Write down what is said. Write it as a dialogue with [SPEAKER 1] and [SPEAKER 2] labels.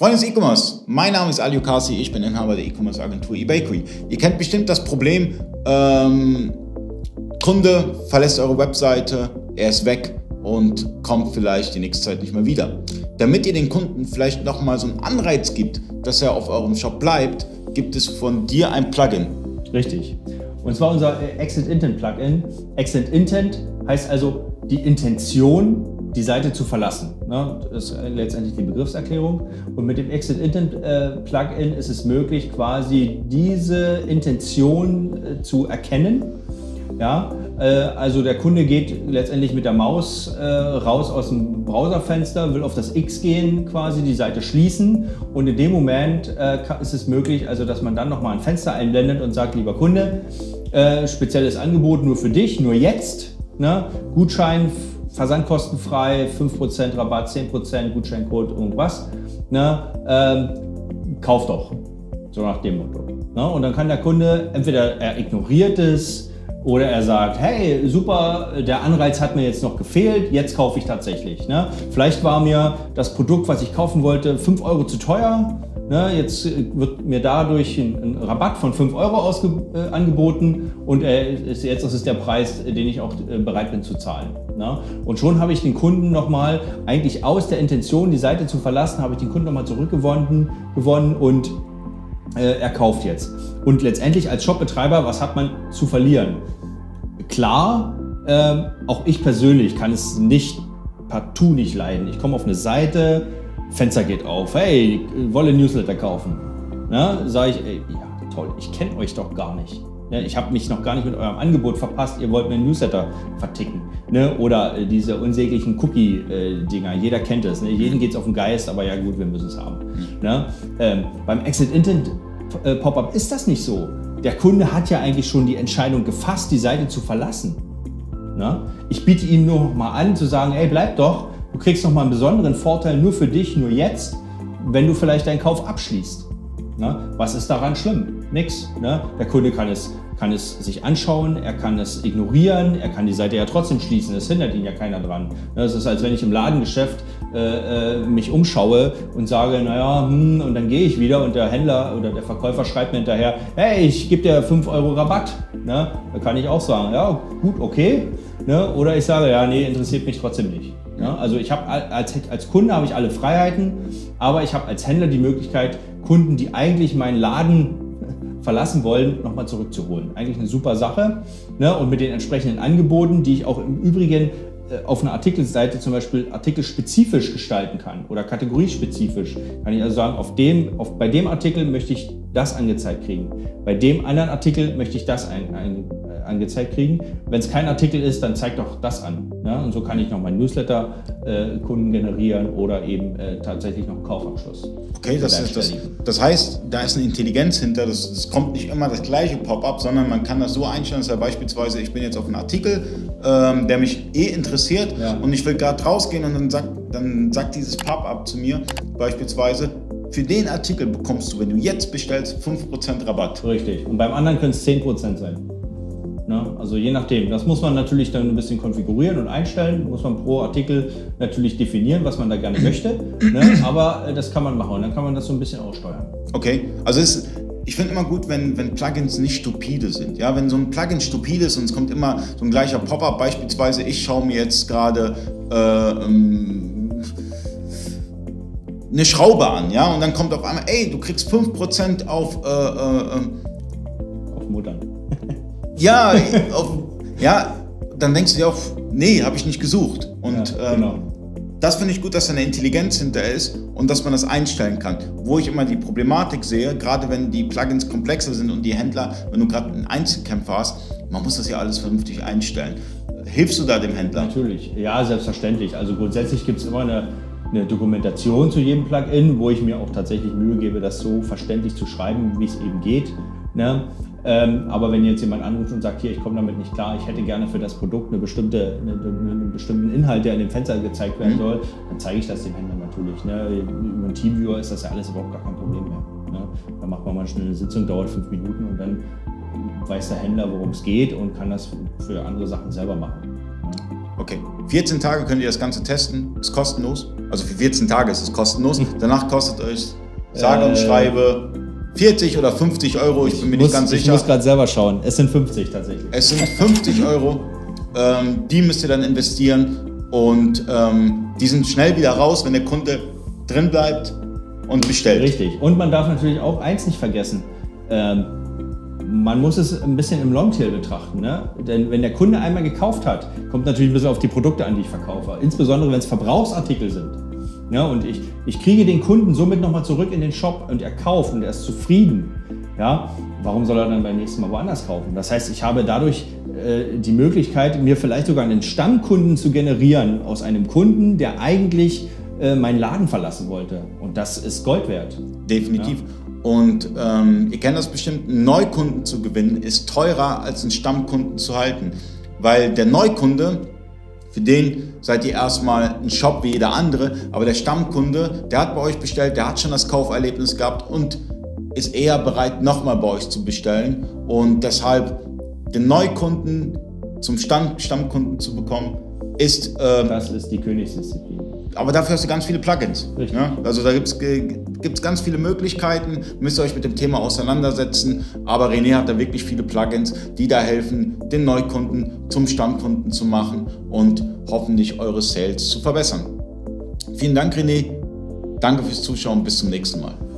[SPEAKER 1] Freunde des E-Commerce, mein Name ist Ali Kasi, ich bin Inhaber der E-Commerce Agentur eBakery. Ihr kennt bestimmt das Problem, ähm, Kunde verlässt eure Webseite, er ist weg und kommt vielleicht die nächste Zeit nicht mehr wieder. Damit ihr den Kunden vielleicht nochmal so einen Anreiz gibt, dass er auf eurem Shop bleibt, gibt es von dir ein Plugin.
[SPEAKER 2] Richtig. Und zwar unser Exit Intent Plugin. Exit Intent heißt also die Intention, die Seite zu verlassen. Ne? Das ist letztendlich die Begriffserklärung. Und mit dem Exit Intent äh, Plugin ist es möglich, quasi diese Intention äh, zu erkennen. Ja? Äh, also der Kunde geht letztendlich mit der Maus äh, raus aus dem Browserfenster, will auf das X gehen, quasi die Seite schließen. Und in dem Moment äh, ist es möglich, also dass man dann nochmal ein Fenster einblendet und sagt, lieber Kunde, äh, spezielles Angebot nur für dich, nur jetzt. Ne? Gutschein versandkostenfrei, 5% Rabatt, 10% Gutscheincode, irgendwas. Ne? Ähm, kauf doch. So nach dem Motto. Ne? Und dann kann der Kunde, entweder er ignoriert es oder er sagt, hey, super, der Anreiz hat mir jetzt noch gefehlt, jetzt kaufe ich tatsächlich. Ne? Vielleicht war mir das Produkt, was ich kaufen wollte, 5 Euro zu teuer. Ne, jetzt äh, wird mir dadurch ein, ein Rabatt von 5 Euro ausge, äh, angeboten und äh, ist, jetzt ist es der Preis, den ich auch äh, bereit bin zu zahlen. Ne? Und schon habe ich den Kunden nochmal, eigentlich aus der Intention, die Seite zu verlassen, habe ich den Kunden nochmal zurückgewonnen gewonnen und äh, er kauft jetzt. Und letztendlich als Shopbetreiber, was hat man zu verlieren? Klar, ähm, auch ich persönlich kann es nicht partout nicht leiden. Ich komme auf eine Seite, Fenster geht auf, hey, wolle Newsletter kaufen. Ja, sage ich, ey, ja, toll, ich kenne euch doch gar nicht. Ja, ich habe mich noch gar nicht mit eurem Angebot verpasst, ihr wollt mir einen Newsletter verticken. Ne? Oder äh, diese unsäglichen Cookie-Dinger, jeder kennt es. Ne? Jeden geht es auf den Geist, aber ja gut, wir müssen es haben. Mhm. Ne? Ähm, beim Exit Intent äh, Pop-up ist das nicht so. Der Kunde hat ja eigentlich schon die Entscheidung gefasst, die Seite zu verlassen. Ne? Ich biete ihm nur noch mal an, zu sagen, ey, bleib doch, Du kriegst nochmal einen besonderen Vorteil nur für dich, nur jetzt, wenn du vielleicht deinen Kauf abschließt. Ne? Was ist daran schlimm? Nix. Ne? Der Kunde kann es, kann es sich anschauen, er kann es ignorieren, er kann die Seite ja trotzdem schließen, es hindert ihn ja keiner dran. Ne? Das ist, als wenn ich im Ladengeschäft äh, äh, mich umschaue und sage, naja, hm, und dann gehe ich wieder und der Händler oder der Verkäufer schreibt mir hinterher, hey, ich gebe dir 5 Euro Rabatt. Ne? Da kann ich auch sagen, ja, gut, okay. Ne? Oder ich sage, ja, nee, interessiert mich trotzdem nicht. Ja, also ich habe als, als Kunde habe ich alle Freiheiten, aber ich habe als Händler die Möglichkeit, Kunden, die eigentlich meinen Laden verlassen wollen, nochmal zurückzuholen. Eigentlich eine super Sache. Ne? Und mit den entsprechenden Angeboten, die ich auch im Übrigen äh, auf einer Artikelseite zum Beispiel artikelspezifisch gestalten kann oder kategoriespezifisch, kann ich also sagen, auf dem, auf, bei dem Artikel möchte ich das angezeigt kriegen. Bei dem anderen Artikel möchte ich das ein, ein, angezeigt kriegen. Wenn es kein Artikel ist, dann zeigt doch das an. Ne? Und so kann ich noch meinen Newsletter-Kunden äh, generieren oder eben äh, tatsächlich noch einen Kaufabschluss.
[SPEAKER 1] Okay, das, ist, das, das heißt, da ist eine Intelligenz hinter. Das, das kommt nicht immer das gleiche Pop-up, sondern man kann das so einstellen, dass er beispielsweise, ich bin jetzt auf einen Artikel, ähm, der mich eh interessiert ja. und ich will gerade rausgehen und dann sagt, dann sagt dieses Pop-up zu mir beispielsweise, für den Artikel bekommst du, wenn du jetzt bestellst, 5% Rabatt.
[SPEAKER 2] Richtig. Und beim anderen können es 10% sein. Ne? Also je nachdem. Das muss man natürlich dann ein bisschen konfigurieren und einstellen. Muss man pro Artikel natürlich definieren, was man da gerne möchte. Ne? Aber äh, das kann man machen und dann kann man das so ein bisschen aussteuern.
[SPEAKER 1] Okay. Also es, ich finde immer gut, wenn, wenn Plugins nicht stupide sind. Ja, wenn so ein Plugin stupide ist und es kommt immer so ein gleicher Pop-up, beispielsweise ich schaue mir jetzt gerade äh, ähm, eine Schraube an, ja, und dann kommt auf einmal, ey, du kriegst 5% auf, äh, äh,
[SPEAKER 2] ähm, auf Muttern.
[SPEAKER 1] Ja, auf, ja, dann denkst du dir auch, nee, habe ich nicht gesucht. Und ja, ähm, genau. ähm, das finde ich gut, dass da eine Intelligenz hinter ist und dass man das einstellen kann. Wo ich immer die Problematik sehe, gerade wenn die Plugins komplexer sind und die Händler, wenn du gerade einen Einzelkämpfer hast, man muss das ja alles vernünftig einstellen. Hilfst du da dem Händler?
[SPEAKER 2] Natürlich, ja, selbstverständlich. Also grundsätzlich gibt es immer eine eine Dokumentation zu jedem Plugin, wo ich mir auch tatsächlich Mühe gebe, das so verständlich zu schreiben, wie es eben geht. Ne? Ähm, aber wenn jetzt jemand anruft und sagt, hier, ich komme damit nicht klar, ich hätte gerne für das Produkt eine bestimmte, eine, einen bestimmten Inhalt, der in dem Fenster gezeigt werden mhm. soll, dann zeige ich das dem Händler natürlich. Ne? Über einen Teamviewer ist das ja alles überhaupt gar kein Problem mehr. Ne? Da macht man mal schnell eine Sitzung, dauert fünf Minuten und dann weiß der Händler, worum es geht und kann das für andere Sachen selber machen.
[SPEAKER 1] Ne? Okay, 14 Tage könnt ihr das Ganze testen, ist kostenlos. Also für 14 Tage ist es kostenlos. Danach kostet euch sage und äh, schreibe 40 oder 50 Euro, ich bin mir
[SPEAKER 2] muss,
[SPEAKER 1] nicht ganz sicher.
[SPEAKER 2] Ich muss gerade selber schauen. Es sind 50 tatsächlich.
[SPEAKER 1] Es sind 50 Euro. Ähm, die müsst ihr dann investieren und ähm, die sind schnell wieder raus, wenn der Kunde drin bleibt und bestellt.
[SPEAKER 2] Richtig. Und man darf natürlich auch eins nicht vergessen. Ähm, man muss es ein bisschen im Longtail betrachten. Ne? Denn wenn der Kunde einmal gekauft hat, kommt natürlich ein bisschen auf die Produkte an, die ich verkaufe. Insbesondere wenn es Verbrauchsartikel sind. Ja, und ich, ich kriege den Kunden somit nochmal zurück in den Shop und er kauft und er ist zufrieden. Ja, warum soll er dann beim nächsten Mal woanders kaufen? Das heißt, ich habe dadurch äh, die Möglichkeit, mir vielleicht sogar einen Stammkunden zu generieren aus einem Kunden, der eigentlich äh, meinen Laden verlassen wollte. Und das ist Gold wert.
[SPEAKER 1] Definitiv. Ja. Und ähm, ihr kennt das bestimmt, einen Neukunden zu gewinnen ist teurer als einen Stammkunden zu halten. Weil der Neukunde, für den seid ihr erstmal ein Shop wie jeder andere, aber der Stammkunde, der hat bei euch bestellt, der hat schon das Kauferlebnis gehabt und ist eher bereit, nochmal bei euch zu bestellen. Und deshalb den Neukunden zum Stamm Stammkunden zu bekommen, ist.
[SPEAKER 2] Äh, das ist die Königsdisziplin.
[SPEAKER 1] Aber dafür hast du ganz viele Plugins. Ja? Also da gibt es ganz viele Möglichkeiten, müsst ihr euch mit dem Thema auseinandersetzen. Aber René hat da wirklich viele Plugins, die da helfen, den Neukunden zum Stammkunden zu machen und hoffentlich eure Sales zu verbessern. Vielen Dank, René. Danke fürs Zuschauen. Bis zum nächsten Mal.